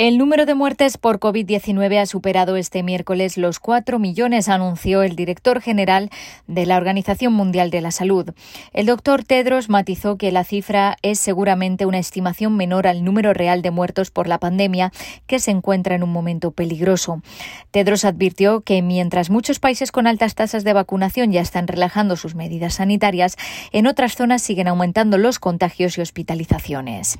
El número de muertes por COVID-19 ha superado este miércoles los 4 millones, anunció el director general de la Organización Mundial de la Salud. El doctor Tedros matizó que la cifra es seguramente una estimación menor al número real de muertos por la pandemia, que se encuentra en un momento peligroso. Tedros advirtió que mientras muchos países con altas tasas de vacunación ya están relajando sus medidas sanitarias, en otras zonas siguen aumentando los contagios y hospitalizaciones.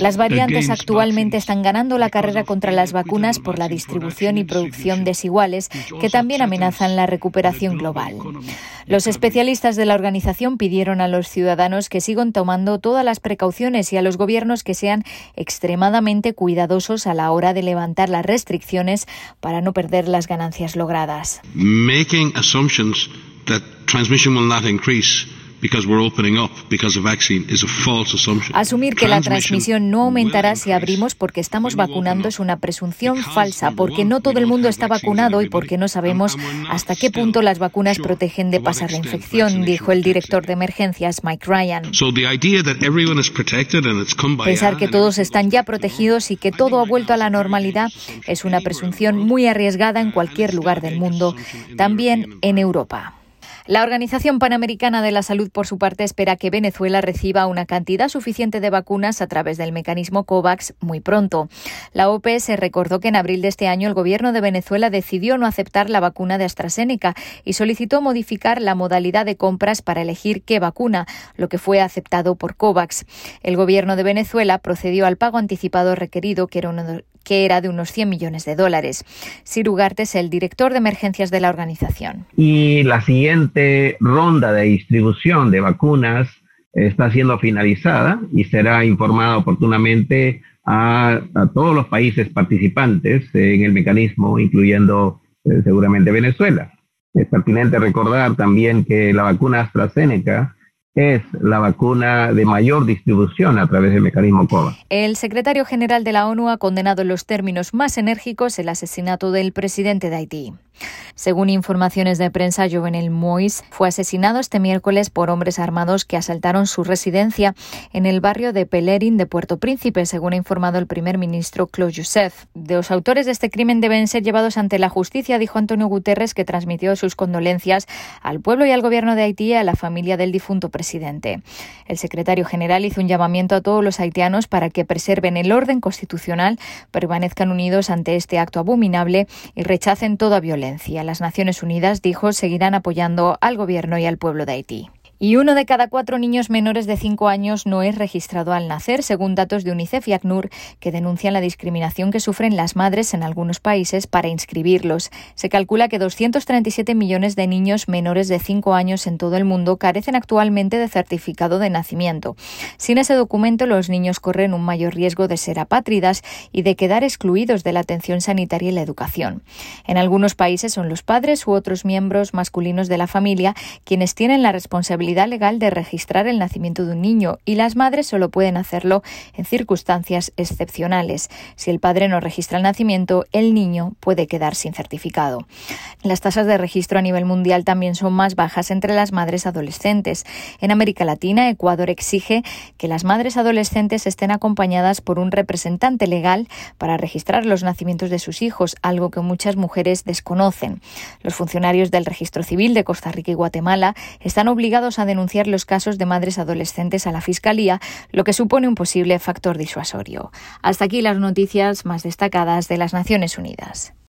Las variantes actualmente están ganando la carrera contra las vacunas por la distribución y producción desiguales que también amenazan la recuperación global. Los especialistas de la organización pidieron a los ciudadanos que sigan tomando todas las precauciones y a los gobiernos que sean extremadamente cuidadosos a la hora de levantar las restricciones para no perder las ganancias logradas. Making assumptions that transmission will not increase Asumir que la transmisión no aumentará si abrimos porque estamos vacunando es una presunción falsa, porque no todo el mundo está vacunado y porque no sabemos hasta qué punto las vacunas protegen de pasar la infección, dijo el director de emergencias Mike Ryan. Pensar que todos están ya protegidos y que todo ha vuelto a la normalidad es una presunción muy arriesgada en cualquier lugar del mundo, también en Europa. La Organización Panamericana de la Salud, por su parte, espera que Venezuela reciba una cantidad suficiente de vacunas a través del mecanismo COVAX muy pronto. La OPS recordó que en abril de este año el gobierno de Venezuela decidió no aceptar la vacuna de AstraZeneca y solicitó modificar la modalidad de compras para elegir qué vacuna, lo que fue aceptado por COVAX. El gobierno de Venezuela procedió al pago anticipado requerido, que era uno de que era de unos 100 millones de dólares. Sir Ugarte es el director de emergencias de la organización. Y la siguiente ronda de distribución de vacunas está siendo finalizada y será informada oportunamente a, todos los países participantes en el mecanismo, incluyendo eh, seguramente Venezuela. Es pertinente recordar también que la vacuna AstraZeneca es la vacuna de mayor distribución a través del mecanismo COVAX. El secretario general de la ONU ha condenado en los términos más enérgicos el asesinato del presidente de Haití. Según informaciones de prensa, Jovenel Mois fue asesinado este miércoles por hombres armados que asaltaron su residencia en el barrio de Pelerin de Puerto Príncipe, según ha informado el primer ministro Claude Joseph. Los autores de este crimen deben ser llevados ante la justicia, dijo Antonio Guterres, que transmitió sus condolencias al pueblo y al gobierno de Haití y a la familia del difunto presidente. El secretario general hizo un llamamiento a todos los haitianos para que preserven el orden constitucional, permanezcan unidos ante este acto abominable y rechacen toda violencia. Las Naciones Unidas, dijo, seguirán apoyando al gobierno y al pueblo de Haití. Y uno de cada cuatro niños menores de cinco años no es registrado al nacer, según datos de UNICEF y ACNUR, que denuncian la discriminación que sufren las madres en algunos países para inscribirlos. Se calcula que 237 millones de niños menores de cinco años en todo el mundo carecen actualmente de certificado de nacimiento. Sin ese documento, los niños corren un mayor riesgo de ser apátridas y de quedar excluidos de la atención sanitaria y la educación. En algunos países son los padres u otros miembros masculinos de la familia quienes tienen la legal de registrar el nacimiento de un niño y las madres solo pueden hacerlo en circunstancias excepcionales. Si el padre no registra el nacimiento, el niño puede quedar sin certificado. Las tasas de registro a nivel mundial también son más bajas entre las madres adolescentes. En América Latina, Ecuador exige que las madres adolescentes estén acompañadas por un representante legal para registrar los nacimientos de sus hijos, algo que muchas mujeres desconocen. Los funcionarios del registro civil de Costa Rica y Guatemala están obligados a denunciar los casos de madres adolescentes a la Fiscalía, lo que supone un posible factor disuasorio. Hasta aquí las noticias más destacadas de las Naciones Unidas.